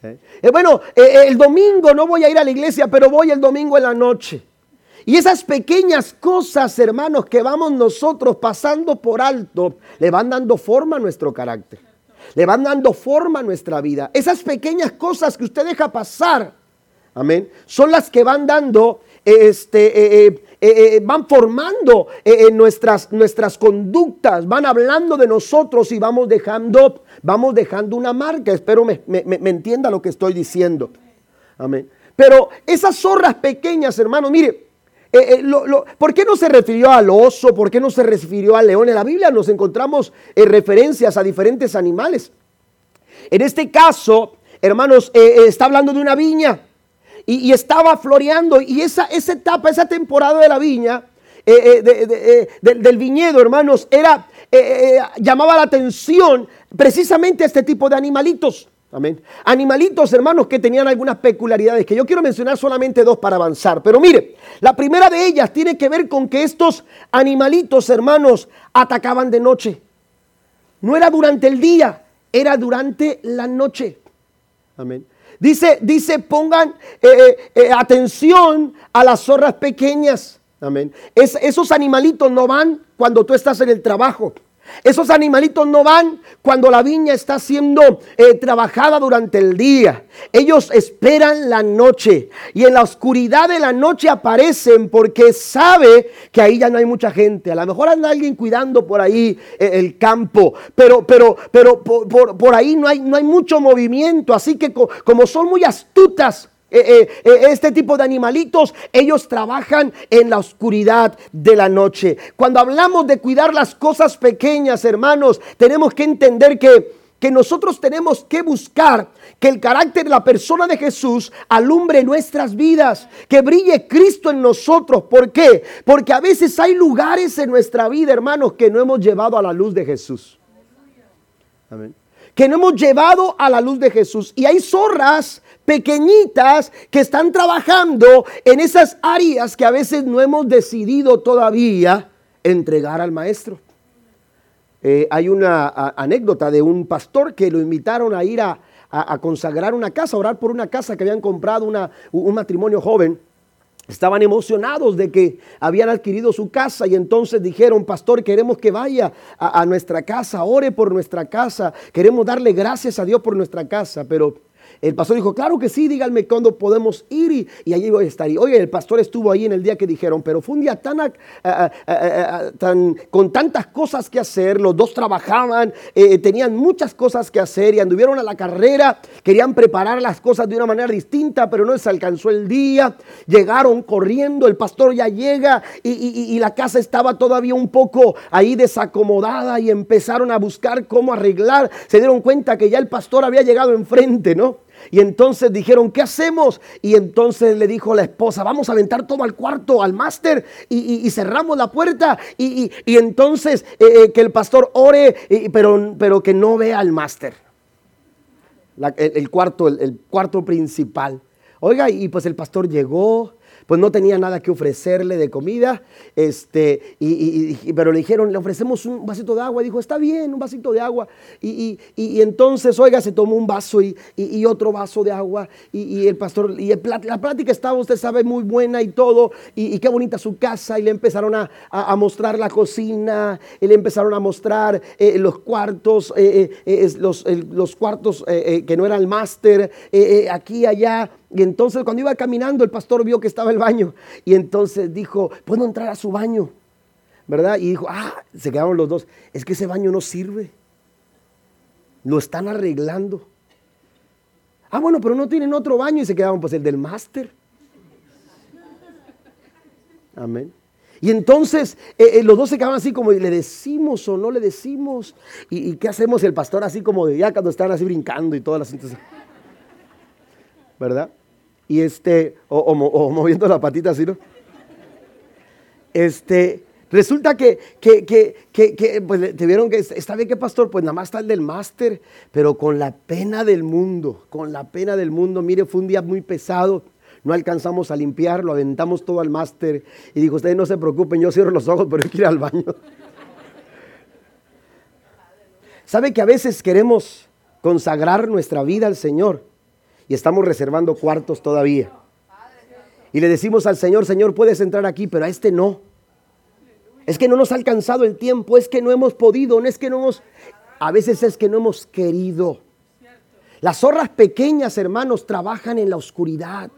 ¿Eh? Eh, bueno, eh, el domingo no voy a ir a la iglesia, pero voy el domingo en la noche. Y esas pequeñas cosas, hermanos, que vamos nosotros pasando por alto, le van dando forma a nuestro carácter. Le van dando forma a nuestra vida. Esas pequeñas cosas que usted deja pasar, amén, son las que van dando este, eh, eh, van formando eh, nuestras, nuestras conductas, van hablando de nosotros y vamos dejando, vamos dejando una marca. Espero me, entienda lo que estoy diciendo. Amén. Pero esas zorras pequeñas, hermanos, mire, ¿por qué no se refirió al oso? ¿Por qué no se refirió al león? En la Biblia nos encontramos referencias a diferentes animales. En este caso, hermanos, está hablando de una viña y, estaba floreando. Y esa, esa etapa, esa temporada de la viña, eh, eh, eh, del viñedo, hermanos, era, llamaba la atención precisamente a este tipo de animalitos. Amén. Animalitos, hermanos, que tenían algunas peculiaridades, que yo quiero mencionar solamente dos para avanzar. Pero mire, la primera de ellas tiene que ver con que estos animalitos, hermanos, atacaban de noche. No era durante el día, era durante la noche. Amén. Dice, dice, pongan eh, eh, eh, atención a las zorras pequeñas. Amén. esos animalitos no van cuando tú estás en el trabajo. Esos animalitos no van cuando la viña está siendo eh, trabajada durante el día. Ellos esperan la noche y en la oscuridad de la noche aparecen porque sabe que ahí ya no hay mucha gente. A lo mejor anda alguien cuidando por ahí eh, el campo, pero, pero, pero por, ahí no hay, no hay mucho movimiento. Así que como son muy astutas, eh, eh, eh, este tipo de animalitos, ellos trabajan en la oscuridad de la noche. Cuando hablamos de cuidar las cosas pequeñas, hermanos, tenemos que entender que, que nosotros tenemos que buscar que el carácter de la persona de Jesús alumbre nuestras vidas, que brille Cristo en nosotros. ¿Por qué? Porque a veces hay lugares en nuestra vida, hermanos, que no hemos llevado a la luz de Jesús. Amén que no hemos llevado a la luz de Jesús. Y hay zorras pequeñitas que están trabajando en esas áreas que a veces no hemos decidido todavía entregar al maestro. Eh, hay una anécdota de un pastor que lo invitaron a ir a, consagrar una casa, a orar por una casa que habían comprado un matrimonio joven. Estaban emocionados de que habían adquirido su casa y entonces dijeron, pastor, queremos que vaya a, nuestra casa, ore por nuestra casa, queremos darle gracias a Dios por nuestra casa, pero el pastor dijo, claro que sí, díganme cuándo podemos ir y, allí voy a estar. Y oye, el pastor estuvo ahí en el día que dijeron, pero fue un día tan, con tantas cosas que hacer, los dos trabajaban, eh, tenían muchas cosas que hacer y anduvieron a la carrera, querían preparar las cosas de una manera distinta, pero no les alcanzó el día, llegaron corriendo, el pastor ya llega y, y la casa estaba todavía un poco ahí desacomodada y empezaron a buscar cómo arreglar, se dieron cuenta que ya el pastor había llegado enfrente, ¿no? Y entonces dijeron, ¿qué hacemos? Y entonces le dijo la esposa, vamos a aventar todo al cuarto, al máster, y, cerramos la puerta. Y, entonces eh, eh, que el pastor ore, pero, pero que no vea al máster. el, cuarto, el, cuarto principal. Oiga, y pues el pastor llegó, pues no tenía nada que ofrecerle de comida, este, y, pero le dijeron, le ofrecemos un vasito de agua, y dijo, está bien, un vasito de agua, y, entonces, oiga, se tomó un vaso y, otro vaso de agua, y, el pastor, y la plática estaba, usted sabe, muy buena y todo, y, qué bonita su casa, y le empezaron a, mostrar la cocina, y le empezaron a mostrar eh, los cuartos, eh, eh, los, los, cuartos que no era el máster, aquí, allá, y entonces cuando iba caminando el pastor vio que estaba el baño y entonces dijo, ¿puedo entrar a su baño? ¿Verdad? Y dijo, ah, se quedaron los dos, es que ese baño no sirve. Lo están arreglando. Ah, bueno, pero no tienen otro baño y se quedaron pues el del máster. Amén. Y entonces eh, eh, los dos se quedaban así como, ¿le decimos o no le decimos? ¿Y, qué hacemos? El pastor así como de ya cuando están así brincando y todas las... ¿Verdad? Y este, o, moviendo la patita así, ¿no? Este, resulta que, que, que, que, pues te vieron que está bien que pastor, pues nada más está el del máster, pero con la pena del mundo, con la pena del mundo, mire, fue un día muy pesado, no alcanzamos a limpiar, lo aventamos todo al máster y dijo, ustedes no se preocupen, yo cierro los ojos, pero hay que ir al baño. ¿Sabe que a veces queremos consagrar nuestra vida al Señor? Y estamos reservando cuartos todavía. Y le decimos al Señor, Señor, puedes entrar aquí, pero a este no. Es que no nos ha alcanzado el tiempo, es que no hemos podido, no es que no hemos, a veces es que no hemos querido. Las zorras pequeñas, hermanos, trabajan en la oscuridad.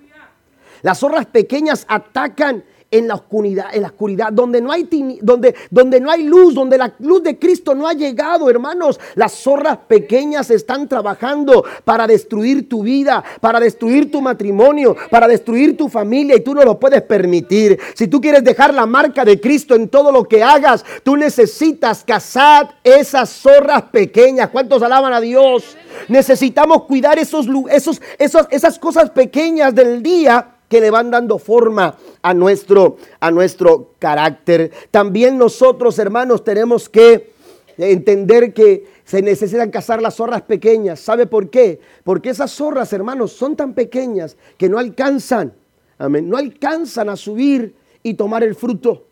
Las zorras pequeñas atacan en la oscuridad, en la oscuridad, donde no hay donde, donde no hay luz, donde la luz de Cristo no ha llegado, hermanos. Las zorras pequeñas están trabajando para destruir tu vida, para destruir tu matrimonio, para destruir tu familia y tú no lo puedes permitir. Si tú quieres dejar la marca de Cristo en todo lo que hagas, tú necesitas cazar esas zorras pequeñas. ¿Cuántos alaban a Dios? Necesitamos cuidar esos, esos, esos, esas cosas pequeñas del día que le van dando forma a nuestro, a nuestro carácter. También nosotros, hermanos, tenemos que entender que se necesitan cazar las zorras pequeñas. ¿Sabe por qué? Porque esas zorras, hermanos, son tan pequeñas que no alcanzan, amén, no alcanzan a subir y tomar el fruto.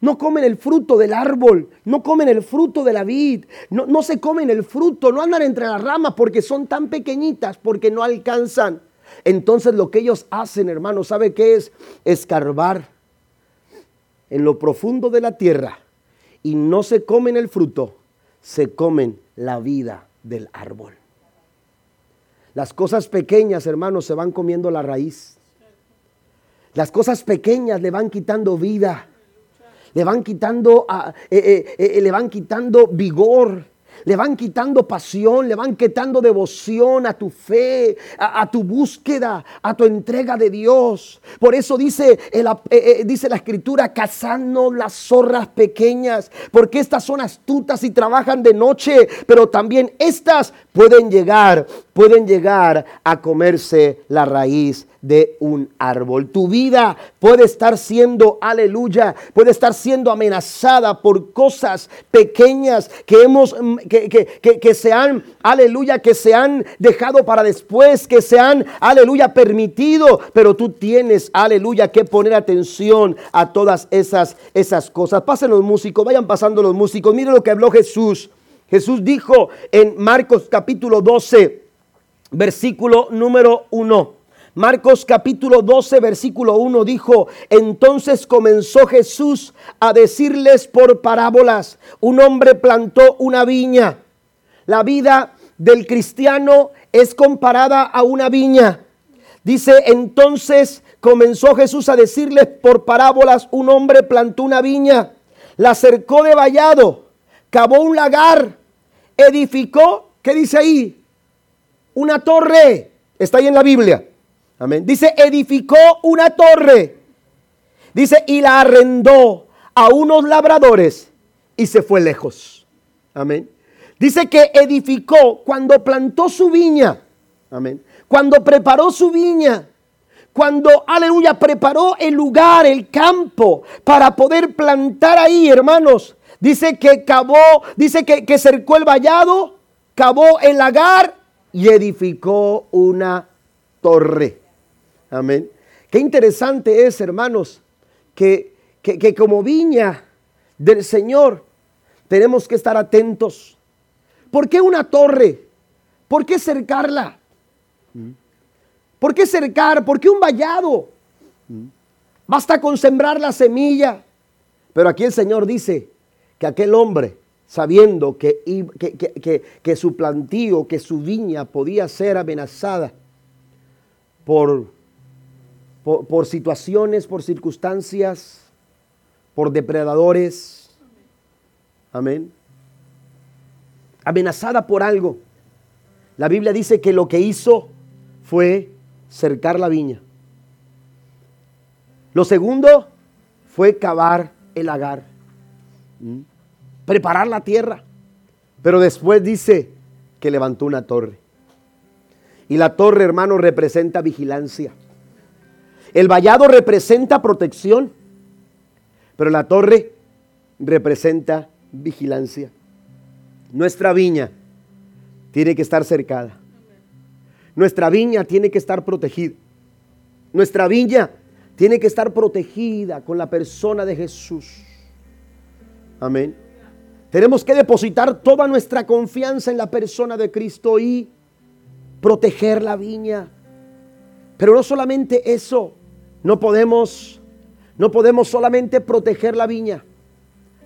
No comen el fruto del árbol, no comen el fruto de la vid, no, no se comen el fruto, no andan entre las ramas porque son tan pequeñitas, porque no alcanzan. Entonces lo que ellos hacen, hermano, ¿sabe qué es? Escarbar en lo profundo de la tierra y no se comen el fruto, se comen la vida del árbol. Las cosas pequeñas, hermanos, se van comiendo la raíz. Las cosas pequeñas le van quitando vida, le van quitando, ah, eh, eh, eh, le van quitando vigor, le van quitando pasión, le van quitando devoción a tu fe, a, tu búsqueda, a tu entrega de Dios. Por eso dice, eh, eh, dice la escritura, cazando las zorras pequeñas, porque estas son astutas y trabajan de noche, pero también estas pueden llegar, pueden llegar a comerse la raíz de un árbol. Tu vida puede estar siendo, aleluya, puede estar siendo amenazada por cosas pequeñas que hemos, mm, que, que, que, se han, aleluya, que se han dejado para después, que se han, aleluya, permitido, pero tú tienes, aleluya, que poner atención a todas esas, esas cosas. Pasen los músicos, vayan pasando los músicos. Miren lo que habló Jesús. Jesús dijo en Marcos capítulo 12, versículo número 1. Marcos capítulo 12, versículo 1 dijo, entonces comenzó Jesús a decirles por parábolas, un hombre plantó una viña. La vida del cristiano es comparada a una viña. Dice, entonces comenzó Jesús a decirles por parábolas, un hombre plantó una viña, la cercó de vallado, cavó un lagar, edificó, ¿qué dice ahí? Una torre. Está ahí en la Biblia Amén. Dice, edificó una torre. Dice, y la arrendó a unos labradores y se fue lejos. Amén. Dice que edificó cuando plantó su viña. Amén. Cuando preparó su viña. Cuando, aleluya, preparó el lugar, el campo, para poder plantar ahí, hermanos. Dice que cavó, dice que, que cercó el vallado, cavó el lagar y edificó una torre. Amén. Qué interesante es, hermanos, que, que, como viña del Señor tenemos que estar atentos. ¿Por qué una torre? ¿Por qué cercarla? ¿Por qué cercar? ¿Por qué un vallado? Basta con sembrar la semilla. Pero aquí el Señor dice que aquel hombre, sabiendo que, que, su plantío, que su viña podía ser amenazada por, por, situaciones, por circunstancias, por depredadores, amén, amenazada por algo. La Biblia dice que lo que hizo fue cercar la viña. Lo segundo fue cavar el agar, preparar la tierra. Pero después dice que levantó una torre. Y la torre, hermano, representa vigilancia. El vallado representa protección, pero la torre representa vigilancia. Nuestra viña tiene que estar cercada. Nuestra viña tiene que estar protegida. Nuestra viña tiene que estar protegida con la persona de Jesús. Amén. Tenemos que depositar toda nuestra confianza en la persona de Cristo y proteger la viña. Pero no solamente eso, no podemos no podemos solamente proteger la viña.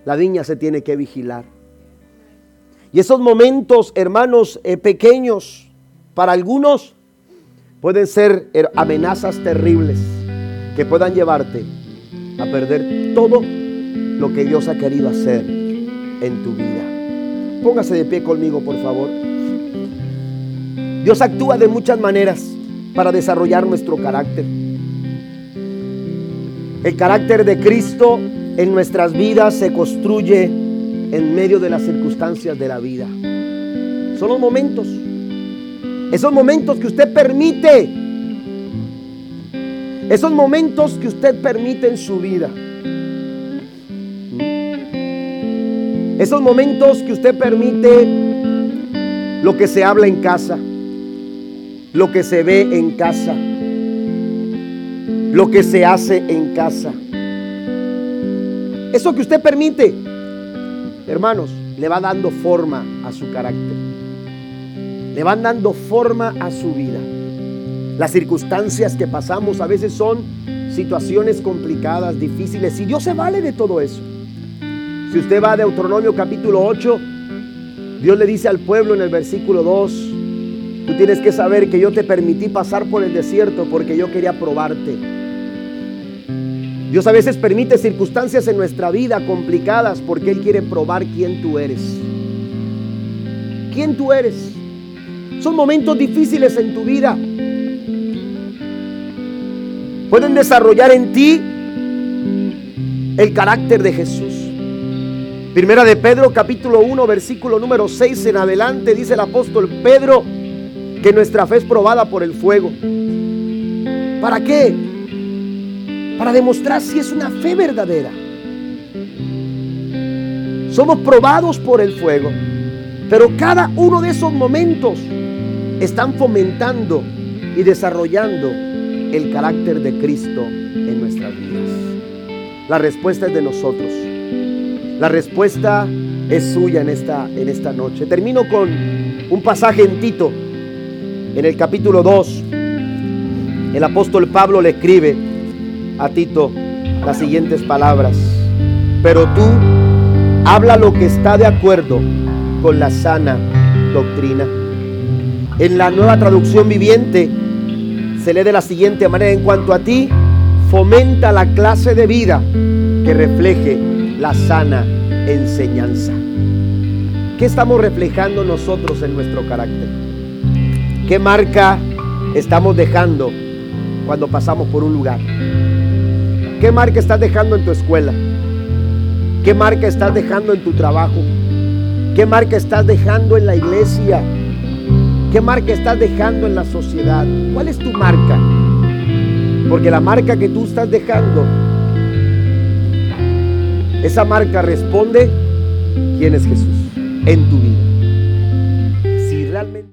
La viña se tiene que vigilar. Y esos momentos, hermanos eh, pequeños, para algunos pueden ser amenazas terribles que puedan llevarte a perder todo lo que Dios ha querido hacer en tu vida. Póngase de pie conmigo, por favor. Dios actúa de muchas maneras para desarrollar nuestro carácter. El carácter de Cristo en nuestras vidas se construye en medio de las circunstancias de la vida. Son los momentos. Esos momentos que usted permite esos momentos que usted permite en su vida. Esos momentos que usted permite lo que se habla en casa, lo que se ve en casa, lo que se hace en casa. Eso que usted permite, hermanos, le va dando forma a su carácter. Le van dando forma a su vida. Las circunstancias que pasamos a veces son situaciones complicadas, difíciles, y Dios se vale de todo eso. Si usted va a Deuteronomio capítulo 8, Dios le dice al pueblo en el versículo 2, tú tienes que saber que yo te permití pasar por el desierto porque yo quería probarte. Dios a veces permite circunstancias en nuestra vida complicadas porque Él quiere probar quién tú eres. ¿Quién tú eres? Son momentos difíciles en tu vida pueden desarrollar en ti el carácter de Jesús. Primera de Pedro capítulo 1 versículo número 6 en adelante dice el apóstol Pedro que nuestra fe es probada por el fuego. ¿Para qué? Para demostrar si es una fe verdadera. Somos probados por el fuego, pero cada uno de esos momentos están fomentando y desarrollando el carácter de Cristo en nuestras vidas? La respuesta es de nosotros. La respuesta es suya en esta, en esta noche. Termino con un pasaje en Tito, en el capítulo 2. El apóstol Pablo le escribe a Tito las siguientes palabras. Pero tú habla lo que está de acuerdo con la sana doctrina. En la nueva traducción viviente se lee de la siguiente manera, en cuanto a ti, fomenta la clase de vida que refleje la sana enseñanza. ¿Qué estamos reflejando nosotros en nuestro carácter? ¿Qué marca estamos dejando cuando pasamos por un lugar? ¿Qué marca estás dejando en tu escuela? ¿Qué marca estás dejando en tu trabajo? ¿Qué marca estás dejando en la iglesia? ¿Qué marca estás dejando en la sociedad? ¿Cuál es tu marca? Porque la marca que tú estás dejando, esa marca responde quién es Jesús en tu vida. Si realmente